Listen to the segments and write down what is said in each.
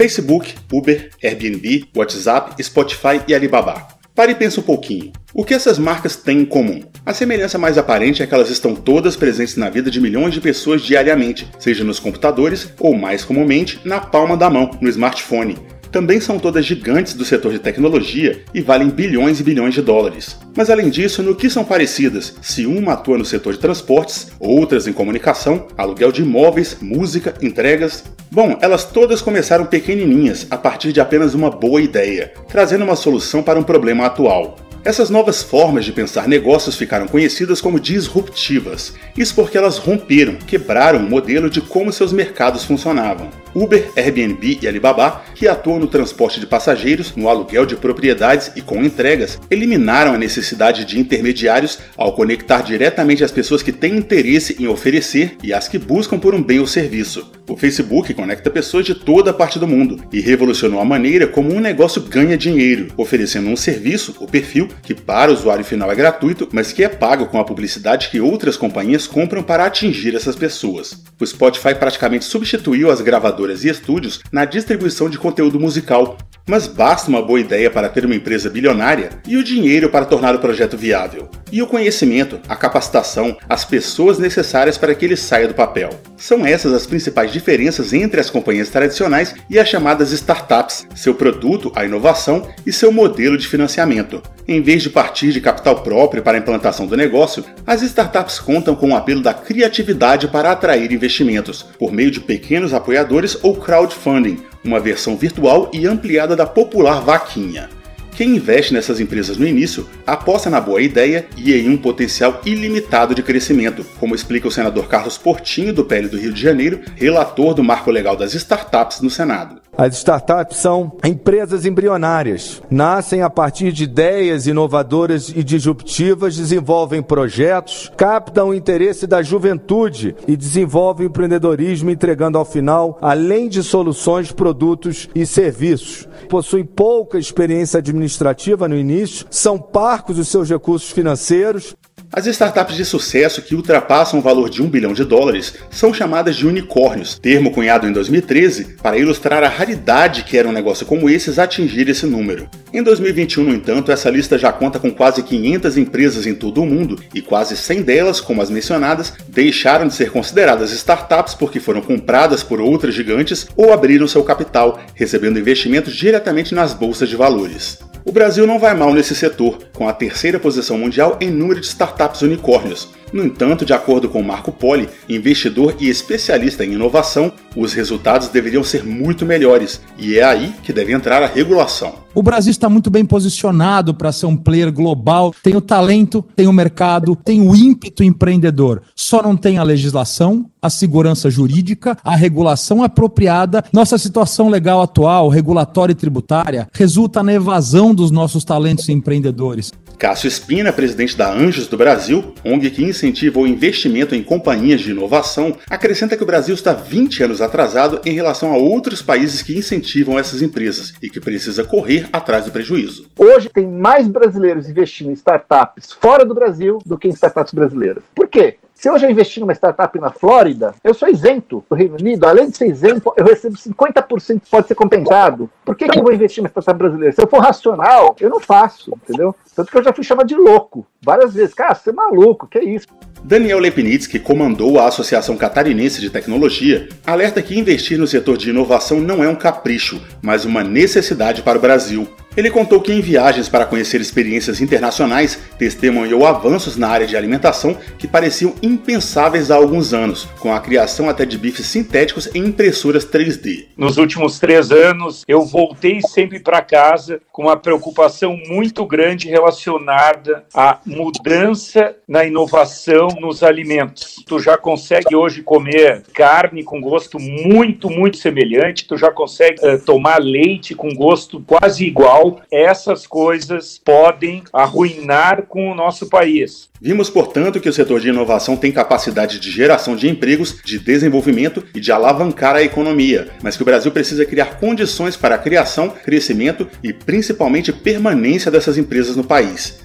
Facebook, Uber, Airbnb, WhatsApp, Spotify e Alibaba. Pare e pensa um pouquinho. O que essas marcas têm em comum? A semelhança mais aparente é que elas estão todas presentes na vida de milhões de pessoas diariamente, seja nos computadores ou, mais comumente, na palma da mão, no smartphone também são todas gigantes do setor de tecnologia e valem bilhões e bilhões de dólares. Mas além disso, no que são parecidas? Se uma atua no setor de transportes, outras em comunicação, aluguel de imóveis, música, entregas. Bom, elas todas começaram pequenininhas a partir de apenas uma boa ideia, trazendo uma solução para um problema atual. Essas novas formas de pensar negócios ficaram conhecidas como disruptivas. Isso porque elas romperam, quebraram o modelo de como seus mercados funcionavam. Uber, Airbnb e Alibaba, que atuam no transporte de passageiros, no aluguel de propriedades e com entregas, eliminaram a necessidade de intermediários ao conectar diretamente as pessoas que têm interesse em oferecer e as que buscam por um bem ou serviço. O Facebook conecta pessoas de toda a parte do mundo e revolucionou a maneira como um negócio ganha dinheiro, oferecendo um serviço, o perfil, que para o usuário final é gratuito, mas que é pago com a publicidade que outras companhias compram para atingir essas pessoas. O Spotify praticamente substituiu as gravadoras gravadoras e estúdios na distribuição de conteúdo musical, mas basta uma boa ideia para ter uma empresa bilionária e o dinheiro para tornar o projeto viável. E o conhecimento, a capacitação, as pessoas necessárias para que ele saia do papel. São essas as principais diferenças entre as companhias tradicionais e as chamadas startups, seu produto, a inovação e seu modelo de financiamento. Em vez de partir de capital próprio para a implantação do negócio, as startups contam com o apelo da criatividade para atrair investimentos, por meio de pequenos apoiadores ou crowdfunding, uma versão virtual e ampliada da popular vaquinha. Quem investe nessas empresas no início aposta na boa ideia e em um potencial ilimitado de crescimento, como explica o senador Carlos Portinho, do PL do Rio de Janeiro, relator do Marco Legal das Startups no Senado. As startups são empresas embrionárias. Nascem a partir de ideias inovadoras e disruptivas, desenvolvem projetos, captam o interesse da juventude e desenvolvem empreendedorismo, entregando ao final, além de soluções, produtos e serviços. Possuem pouca experiência administrativa no início, são parcos os seus recursos financeiros as startups de sucesso que ultrapassam o valor de um bilhão de dólares são chamadas de unicórnios, termo cunhado em 2013 para ilustrar a raridade que era um negócio como esses atingir esse número. Em 2021, no entanto, essa lista já conta com quase 500 empresas em todo o mundo e quase 100 delas, como as mencionadas, deixaram de ser consideradas startups porque foram compradas por outras gigantes ou abriram seu capital, recebendo investimentos diretamente nas bolsas de valores. O Brasil não vai mal nesse setor, com a terceira posição mundial em número de startups unicórnios. No entanto, de acordo com Marco Poli, investidor e especialista em inovação, os resultados deveriam ser muito melhores, e é aí que deve entrar a regulação. O Brasil está muito bem posicionado para ser um player global, tem o talento, tem o mercado, tem o ímpeto empreendedor. Só não tem a legislação, a segurança jurídica, a regulação apropriada. Nossa situação legal atual, regulatória e tributária, resulta na evasão dos nossos talentos empreendedores. Cássio Espina, presidente da Anjos do Brasil, ONG que incentiva o investimento em companhias de inovação, acrescenta que o Brasil está 20 anos atrasado em relação a outros países que incentivam essas empresas e que precisa correr atrás do prejuízo. Hoje tem mais brasileiros investindo em startups fora do Brasil do que em startups brasileiras. Por quê? Se eu já investi numa startup na Flórida, eu sou isento do Reino Unido. Além de ser isento, eu recebo 50% pode ser compensado. Por que, que eu vou investir numa startup brasileira? Se eu for racional, eu não faço, entendeu? Tanto que eu já fui chamado de louco várias vezes. Cara, você é maluco, que é isso? Daniel Lepnitz, que comandou a Associação Catarinense de Tecnologia, alerta que investir no setor de inovação não é um capricho, mas uma necessidade para o Brasil. Ele contou que em viagens para conhecer experiências internacionais, testemunhou avanços na área de alimentação que pareciam impensáveis há alguns anos, com a criação até de bifes sintéticos em impressoras 3D. Nos últimos três anos, eu voltei sempre para casa com uma preocupação muito grande relacionada à mudança na inovação nos alimentos. Tu já consegue hoje comer carne com gosto muito, muito semelhante, tu já consegue uh, tomar leite com gosto quase igual essas coisas podem arruinar com o nosso país. Vimos, portanto, que o setor de inovação tem capacidade de geração de empregos, de desenvolvimento e de alavancar a economia, mas que o Brasil precisa criar condições para a criação, crescimento e principalmente permanência dessas empresas no país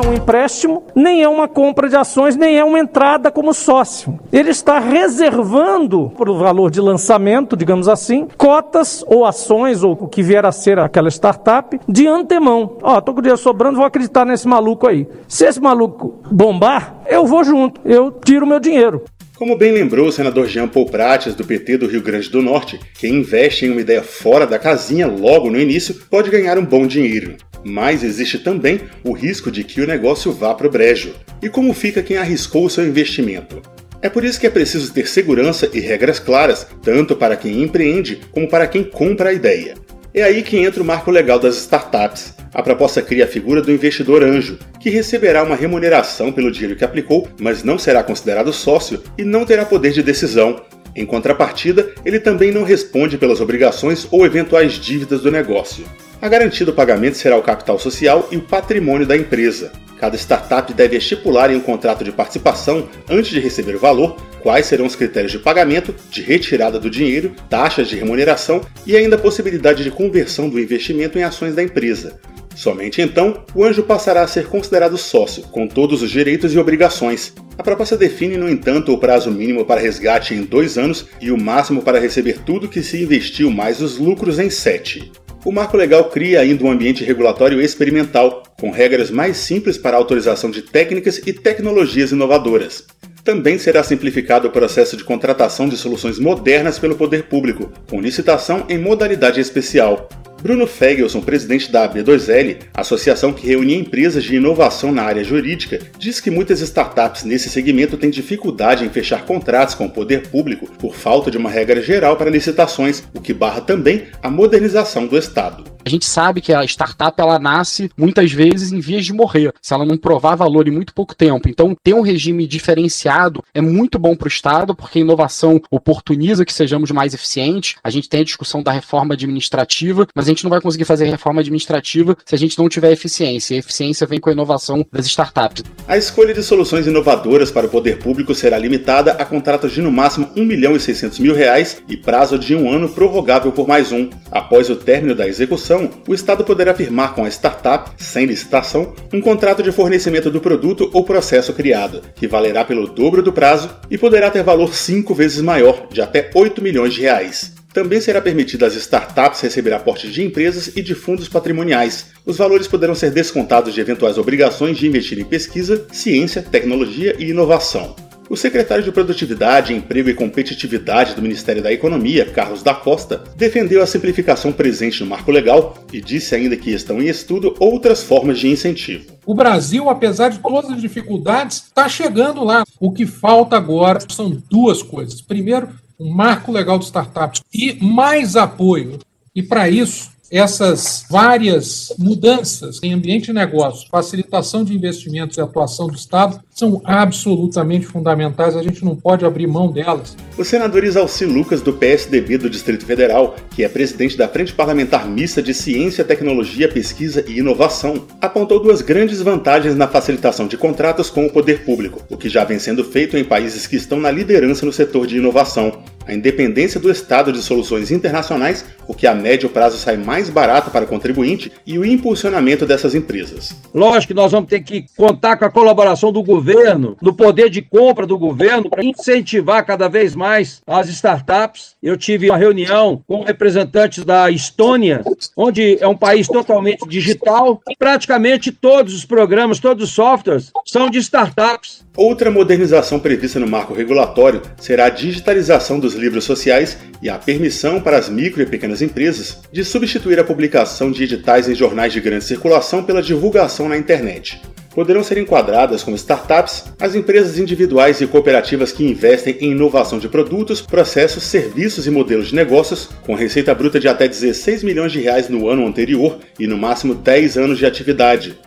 é um empréstimo, nem é uma compra de ações, nem é uma entrada como sócio. Ele está reservando, por valor de lançamento, digamos assim, cotas ou ações ou o que vier a ser aquela startup de antemão. Ó, oh, tô com dinheiro sobrando, vou acreditar nesse maluco aí. Se esse maluco bombar, eu vou junto, eu tiro meu dinheiro. Como bem lembrou o senador Jean Paul Prates, do PT do Rio Grande do Norte, quem investe em uma ideia fora da casinha logo no início pode ganhar um bom dinheiro. Mas existe também o risco de que o negócio vá para o brejo. E como fica quem arriscou o seu investimento? É por isso que é preciso ter segurança e regras claras, tanto para quem empreende como para quem compra a ideia. É aí que entra o marco legal das startups. A proposta cria a figura do investidor anjo, que receberá uma remuneração pelo dinheiro que aplicou, mas não será considerado sócio e não terá poder de decisão. Em contrapartida, ele também não responde pelas obrigações ou eventuais dívidas do negócio. A garantia do pagamento será o capital social e o patrimônio da empresa. Cada startup deve estipular em um contrato de participação, antes de receber o valor, quais serão os critérios de pagamento, de retirada do dinheiro, taxas de remuneração e ainda a possibilidade de conversão do investimento em ações da empresa. Somente então, o anjo passará a ser considerado sócio, com todos os direitos e obrigações. A proposta define, no entanto, o prazo mínimo para resgate em dois anos e o máximo para receber tudo que se investiu mais os lucros em sete. O marco legal cria ainda um ambiente regulatório experimental, com regras mais simples para autorização de técnicas e tecnologias inovadoras. Também será simplificado o processo de contratação de soluções modernas pelo poder público, com licitação em modalidade especial, Bruno Fegelson, presidente da AB2L, associação que reúne empresas de inovação na área jurídica, diz que muitas startups nesse segmento têm dificuldade em fechar contratos com o poder público por falta de uma regra geral para licitações, o que barra também a modernização do Estado. A gente sabe que a startup ela nasce muitas vezes em vias de morrer, se ela não provar valor em muito pouco tempo. Então, ter um regime diferenciado é muito bom para o Estado, porque a inovação oportuniza que sejamos mais eficientes. A gente tem a discussão da reforma administrativa, mas a gente não vai conseguir fazer reforma administrativa se a gente não tiver eficiência. E a eficiência vem com a inovação das startups. A escolha de soluções inovadoras para o poder público será limitada a contratos de no máximo 1 milhão e 600 mil reais e prazo de um ano prorrogável por mais um. Após o término da execução, o Estado poderá firmar com a startup, sem licitação, um contrato de fornecimento do produto ou processo criado, que valerá pelo dobro do prazo e poderá ter valor cinco vezes maior, de até 8 milhões de reais. Também será permitido às startups receber aportes de empresas e de fundos patrimoniais. Os valores poderão ser descontados de eventuais obrigações de investir em pesquisa, ciência, tecnologia e inovação. O secretário de Produtividade, Emprego e Competitividade do Ministério da Economia, Carlos da Costa, defendeu a simplificação presente no marco legal e disse ainda que estão em estudo outras formas de incentivo. O Brasil, apesar de todas as dificuldades, está chegando lá. O que falta agora são duas coisas. Primeiro, um marco legal de startups e mais apoio. E para isso, essas várias mudanças em ambiente de negócios, facilitação de investimentos e atuação do Estado são absolutamente fundamentais, a gente não pode abrir mão delas. O senador Isalci Lucas, do PSDB do Distrito Federal, que é presidente da Frente Parlamentar Mista de Ciência, Tecnologia, Pesquisa e Inovação, apontou duas grandes vantagens na facilitação de contratos com o poder público, o que já vem sendo feito em países que estão na liderança no setor de inovação a independência do Estado de soluções internacionais, o que a médio prazo sai mais barato para o contribuinte, e o impulsionamento dessas empresas. Lógico que nós vamos ter que contar com a colaboração do governo, do poder de compra do governo, para incentivar cada vez mais as startups. Eu tive uma reunião com representantes da Estônia, onde é um país totalmente digital, e praticamente todos os programas, todos os softwares são de startups. Outra modernização prevista no marco regulatório será a digitalização dos livros sociais e a permissão para as micro e pequenas empresas de substituir a publicação de editais em jornais de grande circulação pela divulgação na internet. Poderão ser enquadradas como startups as empresas individuais e cooperativas que investem em inovação de produtos, processos, serviços e modelos de negócios, com receita bruta de até 16 milhões de reais no ano anterior e no máximo 10 anos de atividade.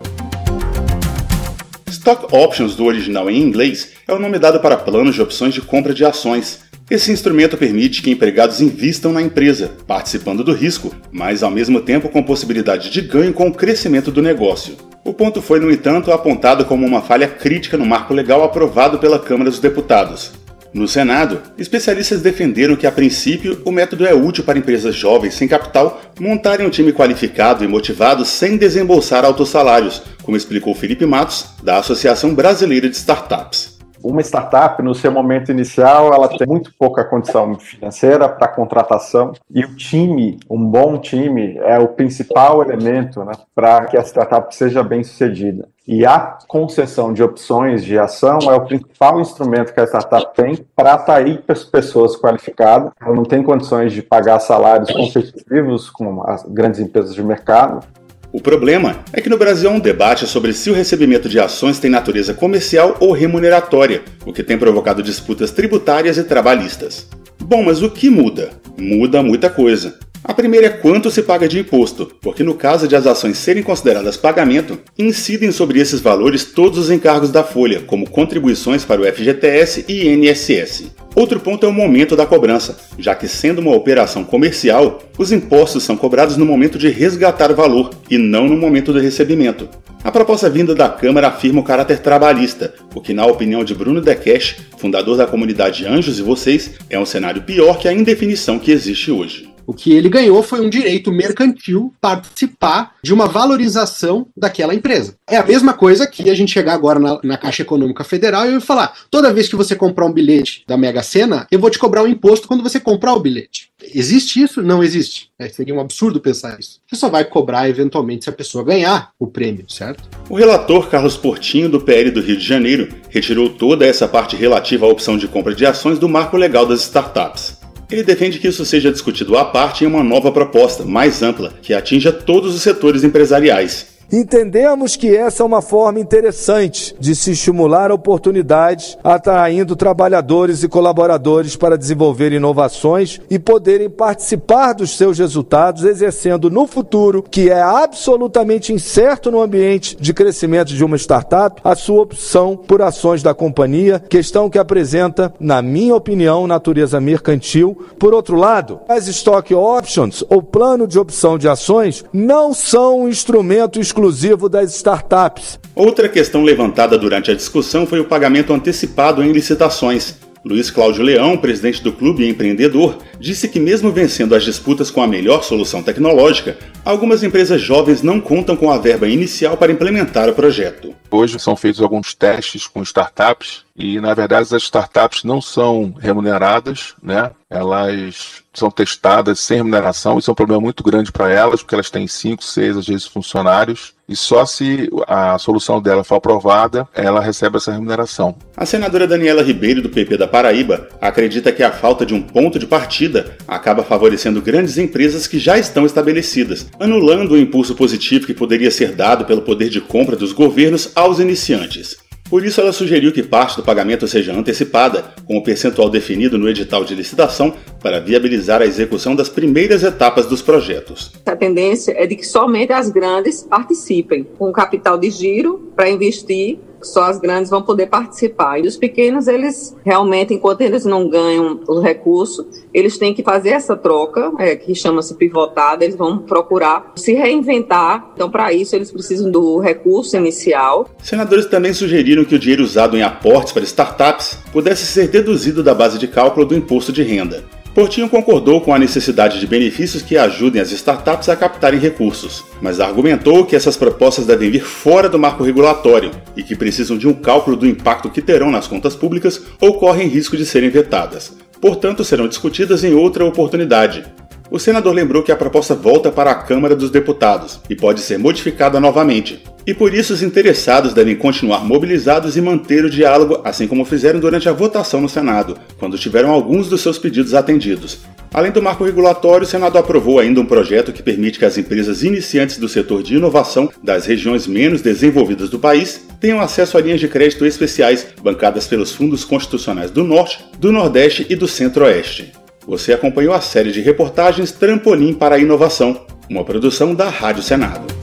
Stock Options do original em inglês é o nome dado para planos de opções de compra de ações. Esse instrumento permite que empregados invistam na empresa, participando do risco, mas ao mesmo tempo com possibilidade de ganho com o crescimento do negócio. O ponto foi, no entanto, apontado como uma falha crítica no marco legal aprovado pela Câmara dos Deputados. No Senado, especialistas defenderam que, a princípio, o método é útil para empresas jovens sem capital montarem um time qualificado e motivado sem desembolsar altos salários, como explicou Felipe Matos, da Associação Brasileira de Startups uma startup, no seu momento inicial, ela tem muito pouca condição financeira para contratação e o time, um bom time, é o principal elemento né, para que a startup seja bem sucedida. E a concessão de opções de ação é o principal instrumento que a startup tem para atrair pessoas qualificadas. Ela não tem condições de pagar salários competitivos com as grandes empresas de mercado o problema é que no Brasil há um debate sobre se o recebimento de ações tem natureza comercial ou remuneratória, o que tem provocado disputas tributárias e trabalhistas. Bom, mas o que muda? Muda muita coisa. A primeira é quanto se paga de imposto, porque no caso de as ações serem consideradas pagamento, incidem sobre esses valores todos os encargos da folha, como contribuições para o FGTS e INSS. Outro ponto é o momento da cobrança, já que, sendo uma operação comercial, os impostos são cobrados no momento de resgatar o valor e não no momento do recebimento. A proposta vinda da Câmara afirma o caráter trabalhista, o que, na opinião de Bruno Dekesh, fundador da comunidade Anjos e Vocês, é um cenário pior que a indefinição que existe hoje. O que ele ganhou foi um direito mercantil participar de uma valorização daquela empresa. É a mesma coisa que a gente chegar agora na, na Caixa Econômica Federal e eu falar: toda vez que você comprar um bilhete da Mega Sena, eu vou te cobrar um imposto quando você comprar o bilhete. Existe isso? Não existe. É, seria um absurdo pensar isso. Você só vai cobrar eventualmente se a pessoa ganhar o prêmio, certo? O relator Carlos Portinho, do PL do Rio de Janeiro, retirou toda essa parte relativa à opção de compra de ações do marco legal das startups. Ele defende que isso seja discutido à parte em uma nova proposta, mais ampla, que atinja todos os setores empresariais. Entendemos que essa é uma forma interessante de se estimular oportunidades, atraindo trabalhadores e colaboradores para desenvolver inovações e poderem participar dos seus resultados, exercendo no futuro, que é absolutamente incerto no ambiente de crescimento de uma startup, a sua opção por ações da companhia, questão que apresenta, na minha opinião, natureza mercantil. Por outro lado, as stock options ou plano de opção de ações não são um instrumento exclusivo das startups. Outra questão levantada durante a discussão foi o pagamento antecipado em licitações. Luiz Cláudio Leão, presidente do clube empreendedor, disse que, mesmo vencendo as disputas com a melhor solução tecnológica, algumas empresas jovens não contam com a verba inicial para implementar o projeto. Hoje são feitos alguns testes com startups e, na verdade, as startups não são remuneradas, né? Elas são testadas sem remuneração. Isso é um problema muito grande para elas, porque elas têm cinco, seis, às vezes, funcionários. E só se a solução dela for aprovada, ela recebe essa remuneração. A senadora Daniela Ribeiro, do PP da Paraíba, acredita que a falta de um ponto de partida acaba favorecendo grandes empresas que já estão estabelecidas, anulando o impulso positivo que poderia ser dado pelo poder de compra dos governos aos iniciantes. Por isso, ela sugeriu que parte do pagamento seja antecipada, com o percentual definido no edital de licitação, para viabilizar a execução das primeiras etapas dos projetos. A tendência é de que somente as grandes participem, com capital de giro para investir só as grandes vão poder participar. E os pequenos, eles realmente, enquanto eles não ganham o recurso, eles têm que fazer essa troca, é, que chama-se pivotada, eles vão procurar se reinventar. Então, para isso, eles precisam do recurso inicial. Senadores também sugeriram que o dinheiro usado em aportes para startups pudesse ser deduzido da base de cálculo do imposto de renda. Portinho concordou com a necessidade de benefícios que ajudem as startups a captarem recursos, mas argumentou que essas propostas devem vir fora do marco regulatório e que precisam de um cálculo do impacto que terão nas contas públicas ou correm risco de serem vetadas. Portanto, serão discutidas em outra oportunidade. O senador lembrou que a proposta volta para a Câmara dos Deputados e pode ser modificada novamente, e por isso os interessados devem continuar mobilizados e manter o diálogo, assim como fizeram durante a votação no Senado, quando tiveram alguns dos seus pedidos atendidos. Além do marco regulatório, o Senado aprovou ainda um projeto que permite que as empresas iniciantes do setor de inovação das regiões menos desenvolvidas do país tenham acesso a linhas de crédito especiais bancadas pelos fundos constitucionais do Norte, do Nordeste e do Centro-Oeste. Você acompanhou a série de reportagens Trampolim para a Inovação, uma produção da Rádio Senado.